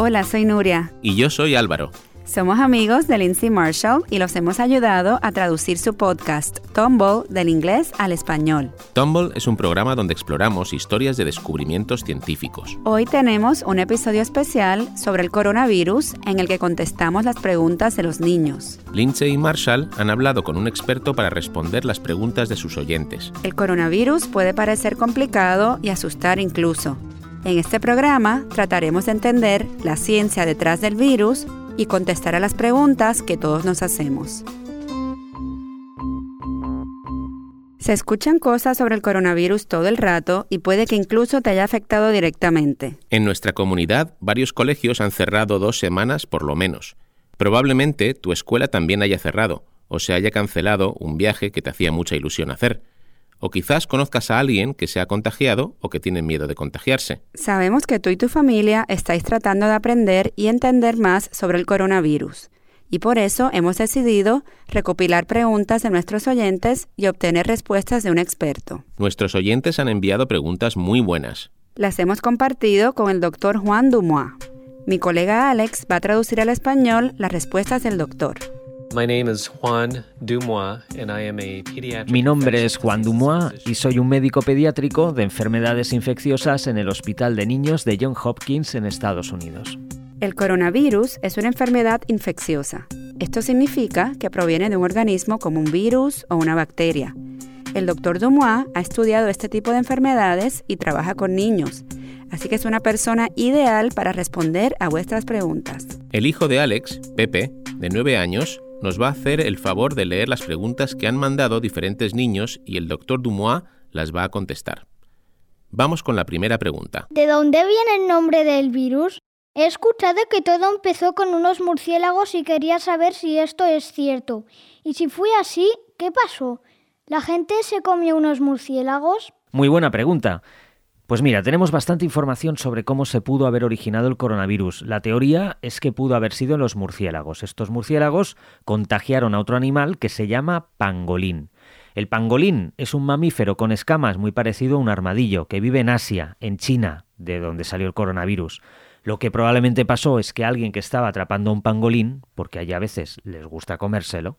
Hola, soy Nuria. Y yo soy Álvaro. Somos amigos de Lindsay Marshall y los hemos ayudado a traducir su podcast, Tumble, del inglés al español. Tumble es un programa donde exploramos historias de descubrimientos científicos. Hoy tenemos un episodio especial sobre el coronavirus en el que contestamos las preguntas de los niños. Lindsay y Marshall han hablado con un experto para responder las preguntas de sus oyentes. El coronavirus puede parecer complicado y asustar incluso. En este programa trataremos de entender la ciencia detrás del virus y contestar a las preguntas que todos nos hacemos. Se escuchan cosas sobre el coronavirus todo el rato y puede que incluso te haya afectado directamente. En nuestra comunidad, varios colegios han cerrado dos semanas por lo menos. Probablemente tu escuela también haya cerrado o se haya cancelado un viaje que te hacía mucha ilusión hacer. O quizás conozcas a alguien que se ha contagiado o que tiene miedo de contagiarse. Sabemos que tú y tu familia estáis tratando de aprender y entender más sobre el coronavirus. Y por eso hemos decidido recopilar preguntas de nuestros oyentes y obtener respuestas de un experto. Nuestros oyentes han enviado preguntas muy buenas. Las hemos compartido con el doctor Juan Dumois. Mi colega Alex va a traducir al español las respuestas del doctor. Mi nombre es Juan Dumois y soy un médico pediátrico de enfermedades infecciosas en el Hospital de Niños de Johns Hopkins en Estados Unidos. El coronavirus es una enfermedad infecciosa. Esto significa que proviene de un organismo como un virus o una bacteria. El doctor Dumois ha estudiado este tipo de enfermedades y trabaja con niños, así que es una persona ideal para responder a vuestras preguntas. El hijo de Alex, Pepe, de 9 años, nos va a hacer el favor de leer las preguntas que han mandado diferentes niños y el doctor Dumois las va a contestar. Vamos con la primera pregunta. ¿De dónde viene el nombre del virus? He escuchado que todo empezó con unos murciélagos y quería saber si esto es cierto. Y si fue así, ¿qué pasó? ¿La gente se comió unos murciélagos? Muy buena pregunta. Pues mira, tenemos bastante información sobre cómo se pudo haber originado el coronavirus. La teoría es que pudo haber sido en los murciélagos. Estos murciélagos contagiaron a otro animal que se llama pangolín. El pangolín es un mamífero con escamas muy parecido a un armadillo que vive en Asia, en China, de donde salió el coronavirus. Lo que probablemente pasó es que alguien que estaba atrapando a un pangolín, porque allá a veces les gusta comérselo,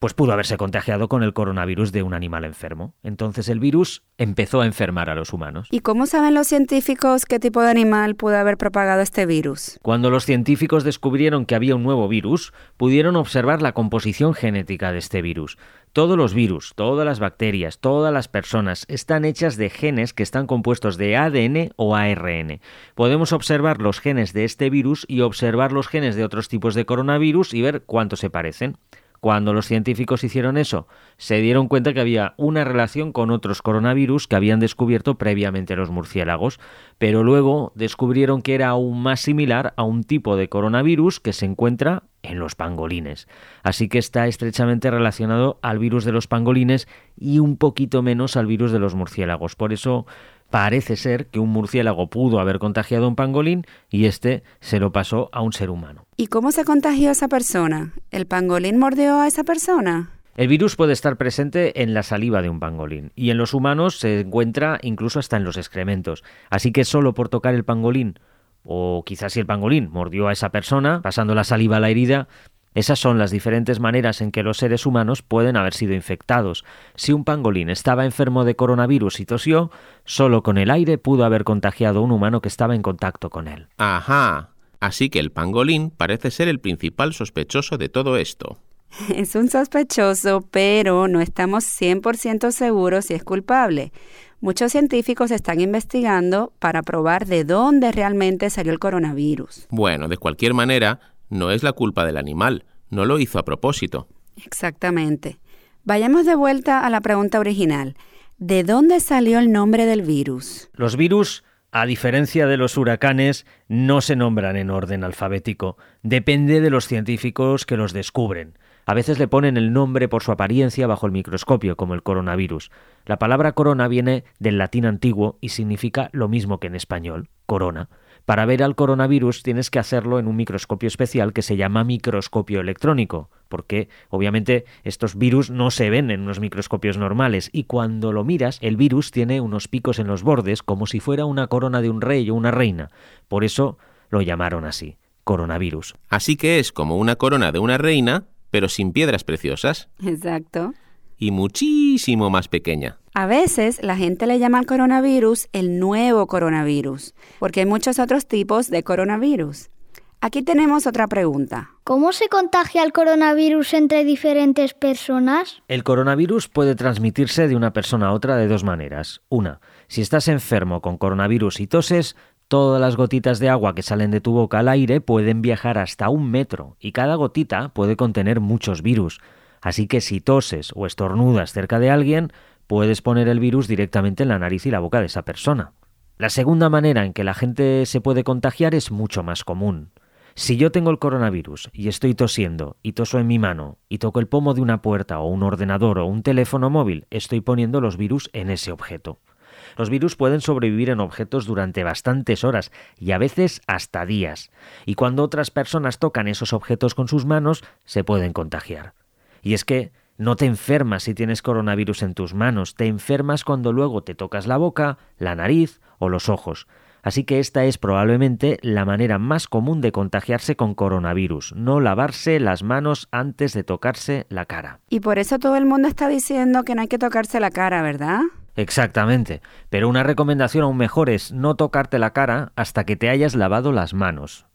pues pudo haberse contagiado con el coronavirus de un animal enfermo. Entonces el virus empezó a enfermar a los humanos. ¿Y cómo saben los científicos qué tipo de animal pudo haber propagado este virus? Cuando los científicos descubrieron que había un nuevo virus, pudieron observar la composición genética de este virus. Todos los virus, todas las bacterias, todas las personas están hechas de genes que están compuestos de ADN o ARN. Podemos observar los genes de este virus y observar los genes de otros tipos de coronavirus y ver cuánto se parecen. Cuando los científicos hicieron eso, se dieron cuenta que había una relación con otros coronavirus que habían descubierto previamente los murciélagos, pero luego descubrieron que era aún más similar a un tipo de coronavirus que se encuentra en los pangolines. Así que está estrechamente relacionado al virus de los pangolines y un poquito menos al virus de los murciélagos. Por eso Parece ser que un murciélago pudo haber contagiado a un pangolín y este se lo pasó a un ser humano. ¿Y cómo se contagió esa persona? ¿El pangolín mordió a esa persona? El virus puede estar presente en la saliva de un pangolín y en los humanos se encuentra incluso hasta en los excrementos. Así que solo por tocar el pangolín o quizás si el pangolín mordió a esa persona, pasando la saliva a la herida, esas son las diferentes maneras en que los seres humanos pueden haber sido infectados. Si un pangolín estaba enfermo de coronavirus y tosió, solo con el aire pudo haber contagiado a un humano que estaba en contacto con él. Ajá. Así que el pangolín parece ser el principal sospechoso de todo esto. Es un sospechoso, pero no estamos 100% seguros si es culpable. Muchos científicos están investigando para probar de dónde realmente salió el coronavirus. Bueno, de cualquier manera, no es la culpa del animal, no lo hizo a propósito. Exactamente. Vayamos de vuelta a la pregunta original. ¿De dónde salió el nombre del virus? Los virus, a diferencia de los huracanes, no se nombran en orden alfabético. Depende de los científicos que los descubren. A veces le ponen el nombre por su apariencia bajo el microscopio, como el coronavirus. La palabra corona viene del latín antiguo y significa lo mismo que en español, corona. Para ver al coronavirus tienes que hacerlo en un microscopio especial que se llama microscopio electrónico, porque obviamente estos virus no se ven en unos microscopios normales y cuando lo miras el virus tiene unos picos en los bordes como si fuera una corona de un rey o una reina. Por eso lo llamaron así, coronavirus. Así que es como una corona de una reina, pero sin piedras preciosas. Exacto. Y muchísimo más pequeña. A veces la gente le llama al coronavirus el nuevo coronavirus, porque hay muchos otros tipos de coronavirus. Aquí tenemos otra pregunta. ¿Cómo se contagia el coronavirus entre diferentes personas? El coronavirus puede transmitirse de una persona a otra de dos maneras. Una, si estás enfermo con coronavirus y toses, todas las gotitas de agua que salen de tu boca al aire pueden viajar hasta un metro y cada gotita puede contener muchos virus. Así que si toses o estornudas cerca de alguien, puedes poner el virus directamente en la nariz y la boca de esa persona. La segunda manera en que la gente se puede contagiar es mucho más común. Si yo tengo el coronavirus y estoy tosiendo y toso en mi mano y toco el pomo de una puerta o un ordenador o un teléfono móvil, estoy poniendo los virus en ese objeto. Los virus pueden sobrevivir en objetos durante bastantes horas y a veces hasta días, y cuando otras personas tocan esos objetos con sus manos, se pueden contagiar. Y es que no te enfermas si tienes coronavirus en tus manos, te enfermas cuando luego te tocas la boca, la nariz o los ojos. Así que esta es probablemente la manera más común de contagiarse con coronavirus, no lavarse las manos antes de tocarse la cara. Y por eso todo el mundo está diciendo que no hay que tocarse la cara, ¿verdad? Exactamente, pero una recomendación aún mejor es no tocarte la cara hasta que te hayas lavado las manos.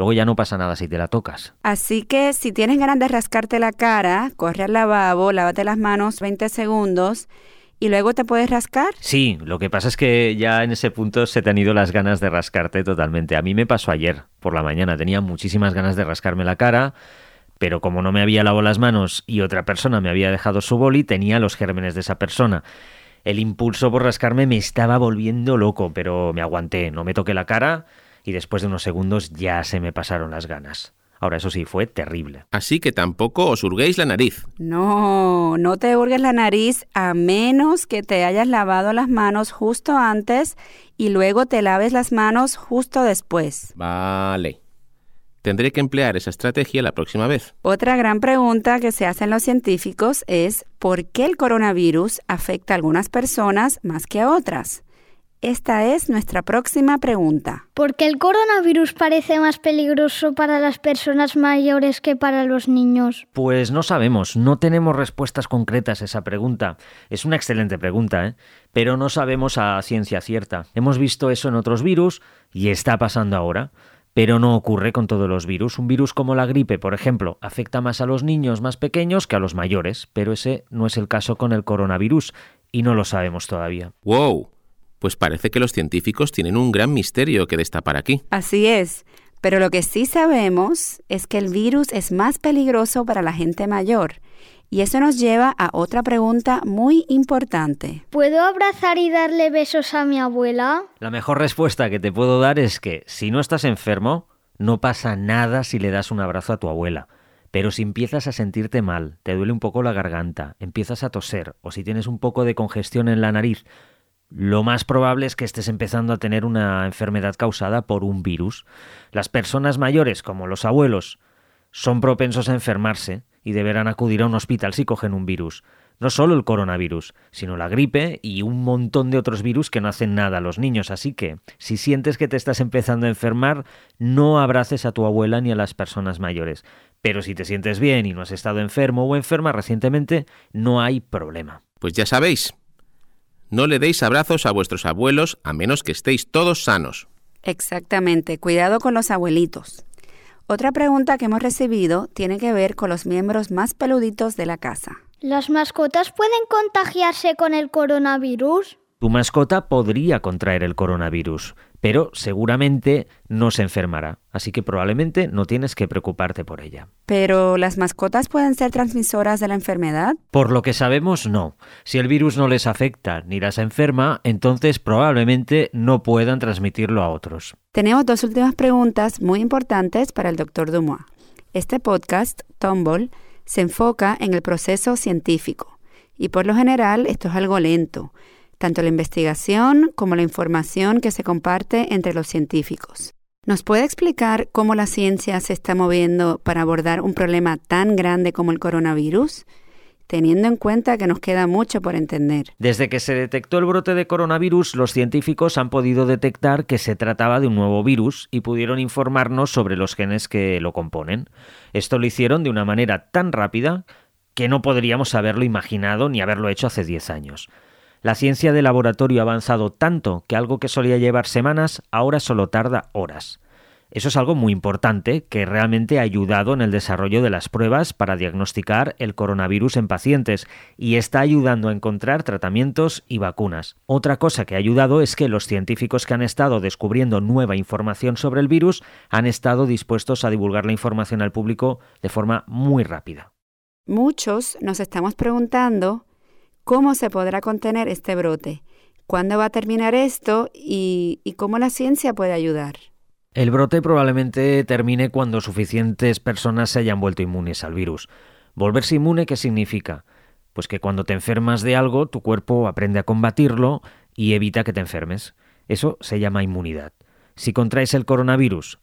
Luego ya no pasa nada si te la tocas. Así que si tienes ganas de rascarte la cara, corre al lavabo, lávate las manos 20 segundos ¿Y luego te puedes rascar? Sí, lo que pasa es que ya en ese punto se te han ido las ganas de rascarte totalmente. A mí me pasó ayer por la mañana, tenía muchísimas ganas de rascarme la cara, pero como no me había lavado las manos y otra persona me había dejado su boli, tenía los gérmenes de esa persona. El impulso por rascarme me estaba volviendo loco, pero me aguanté, no me toqué la cara y después de unos segundos ya se me pasaron las ganas. Ahora, eso sí, fue terrible. Así que tampoco os hurguéis la nariz. No, no te hurgues la nariz a menos que te hayas lavado las manos justo antes y luego te laves las manos justo después. Vale. Tendré que emplear esa estrategia la próxima vez. Otra gran pregunta que se hacen los científicos es ¿por qué el coronavirus afecta a algunas personas más que a otras? Esta es nuestra próxima pregunta. ¿Por qué el coronavirus parece más peligroso para las personas mayores que para los niños? Pues no sabemos, no tenemos respuestas concretas a esa pregunta. Es una excelente pregunta, ¿eh? pero no sabemos a ciencia cierta. Hemos visto eso en otros virus y está pasando ahora. Pero no ocurre con todos los virus. Un virus como la gripe, por ejemplo, afecta más a los niños más pequeños que a los mayores, pero ese no es el caso con el coronavirus y no lo sabemos todavía. ¡Wow! Pues parece que los científicos tienen un gran misterio que destapar aquí. Así es, pero lo que sí sabemos es que el virus es más peligroso para la gente mayor. Y eso nos lleva a otra pregunta muy importante. ¿Puedo abrazar y darle besos a mi abuela? La mejor respuesta que te puedo dar es que si no estás enfermo, no pasa nada si le das un abrazo a tu abuela. Pero si empiezas a sentirte mal, te duele un poco la garganta, empiezas a toser o si tienes un poco de congestión en la nariz, lo más probable es que estés empezando a tener una enfermedad causada por un virus. Las personas mayores, como los abuelos, son propensos a enfermarse y deberán acudir a un hospital si cogen un virus. No solo el coronavirus, sino la gripe y un montón de otros virus que no hacen nada a los niños. Así que, si sientes que te estás empezando a enfermar, no abraces a tu abuela ni a las personas mayores. Pero si te sientes bien y no has estado enfermo o enferma recientemente, no hay problema. Pues ya sabéis, no le deis abrazos a vuestros abuelos a menos que estéis todos sanos. Exactamente, cuidado con los abuelitos. Otra pregunta que hemos recibido tiene que ver con los miembros más peluditos de la casa. ¿Las mascotas pueden contagiarse con el coronavirus? Tu mascota podría contraer el coronavirus, pero seguramente no se enfermará, así que probablemente no tienes que preocuparte por ella. ¿Pero las mascotas pueden ser transmisoras de la enfermedad? Por lo que sabemos, no. Si el virus no les afecta ni las enferma, entonces probablemente no puedan transmitirlo a otros. Tenemos dos últimas preguntas muy importantes para el doctor Dumois. Este podcast, Tomboll, se enfoca en el proceso científico y por lo general esto es algo lento tanto la investigación como la información que se comparte entre los científicos. ¿Nos puede explicar cómo la ciencia se está moviendo para abordar un problema tan grande como el coronavirus? teniendo en cuenta que nos queda mucho por entender. Desde que se detectó el brote de coronavirus, los científicos han podido detectar que se trataba de un nuevo virus y pudieron informarnos sobre los genes que lo componen. Esto lo hicieron de una manera tan rápida que no podríamos haberlo imaginado ni haberlo hecho hace 10 años. La ciencia de laboratorio ha avanzado tanto que algo que solía llevar semanas ahora solo tarda horas. Eso es algo muy importante que realmente ha ayudado en el desarrollo de las pruebas para diagnosticar el coronavirus en pacientes y está ayudando a encontrar tratamientos y vacunas. Otra cosa que ha ayudado es que los científicos que han estado descubriendo nueva información sobre el virus han estado dispuestos a divulgar la información al público de forma muy rápida. Muchos nos estamos preguntando cómo se podrá contener este brote, cuándo va a terminar esto y, cómo la ciencia puede ayudar. El brote probablemente termine cuando suficientes personas se hayan vuelto inmunes al virus. ¿Volverse inmune qué significa? Pues que cuando te enfermas de algo, tu cuerpo aprende a combatirlo y evita que te enfermes. Eso se llama inmunidad. Si contraes el coronavirus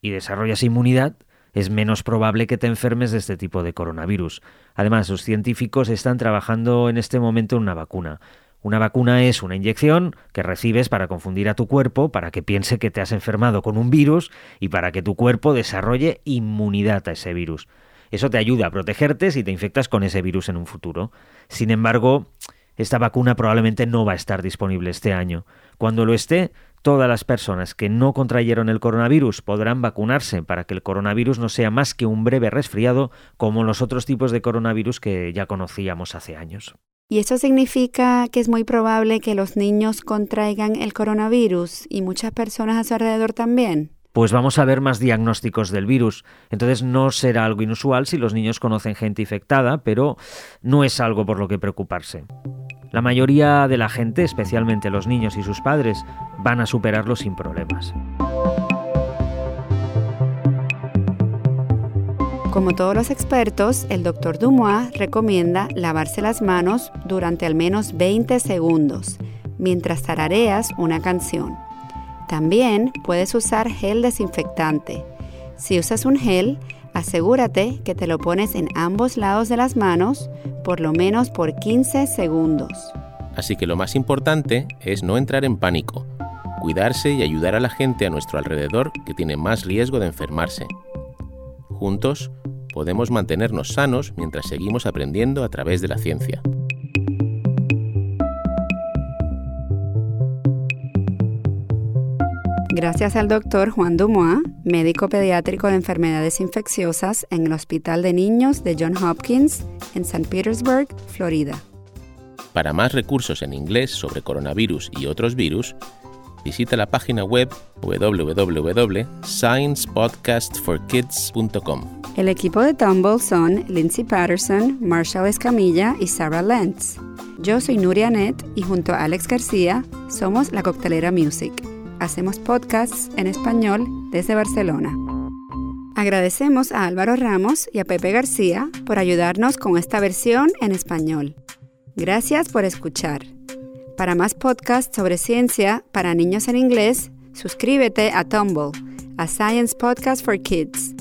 y desarrollas inmunidad, es menos probable que te enfermes de este tipo de coronavirus. Además, los científicos están trabajando en este momento en una vacuna. Una vacuna es una inyección que recibes para confundir a tu cuerpo, para que piense que te has enfermado con un virus y para que tu cuerpo desarrolle inmunidad a ese virus. Eso te ayuda a protegerte si te infectas con ese virus en un futuro. Sin embargo, esta vacuna probablemente no va a estar disponible este año. Cuando lo esté, todas las personas que no contrayeron el coronavirus podrán vacunarse para que el coronavirus no sea más que un breve resfriado como los otros tipos de coronavirus que ya conocíamos hace años. Y eso significa que es muy probable que los niños contraigan el coronavirus y muchas personas a su alrededor también. Pues vamos a ver más diagnósticos del virus. Entonces no será algo inusual si los niños conocen gente infectada, pero no es algo por lo que preocuparse. La mayoría de la gente, especialmente los niños y sus padres, van a superarlo sin problemas. Como todos los expertos, el Dr. Dumois recomienda lavarse las manos durante al menos 20 segundos mientras tarareas una canción. También puedes usar gel desinfectante. Si usas un gel, asegúrate que te lo pones en ambos lados de las manos por lo menos por 15 segundos. Así que lo más importante es no entrar en pánico, cuidarse y ayudar a la gente a nuestro alrededor que tiene más riesgo de enfermarse. Juntos podemos mantenernos sanos mientras seguimos aprendiendo a través de la ciencia. Gracias al doctor Juan Dumois, médico pediátrico de enfermedades infecciosas en el Hospital de Niños de John Hopkins en St. Petersburg, Florida. Para más recursos en inglés sobre coronavirus y otros virus, visita la página web www.sciencepodcastforkids.com. El equipo de Tumble son Lindsay Patterson, Marshall Escamilla y Sarah Lentz. Yo soy Nuria Net y junto a Alex García somos la Coctelera Music. Hacemos podcasts en español desde Barcelona. Agradecemos a Álvaro Ramos y a Pepe García por ayudarnos con esta versión en español. Gracias por escuchar. Para más podcasts sobre ciencia para niños en inglés, suscríbete a Tumble, a Science Podcast for Kids.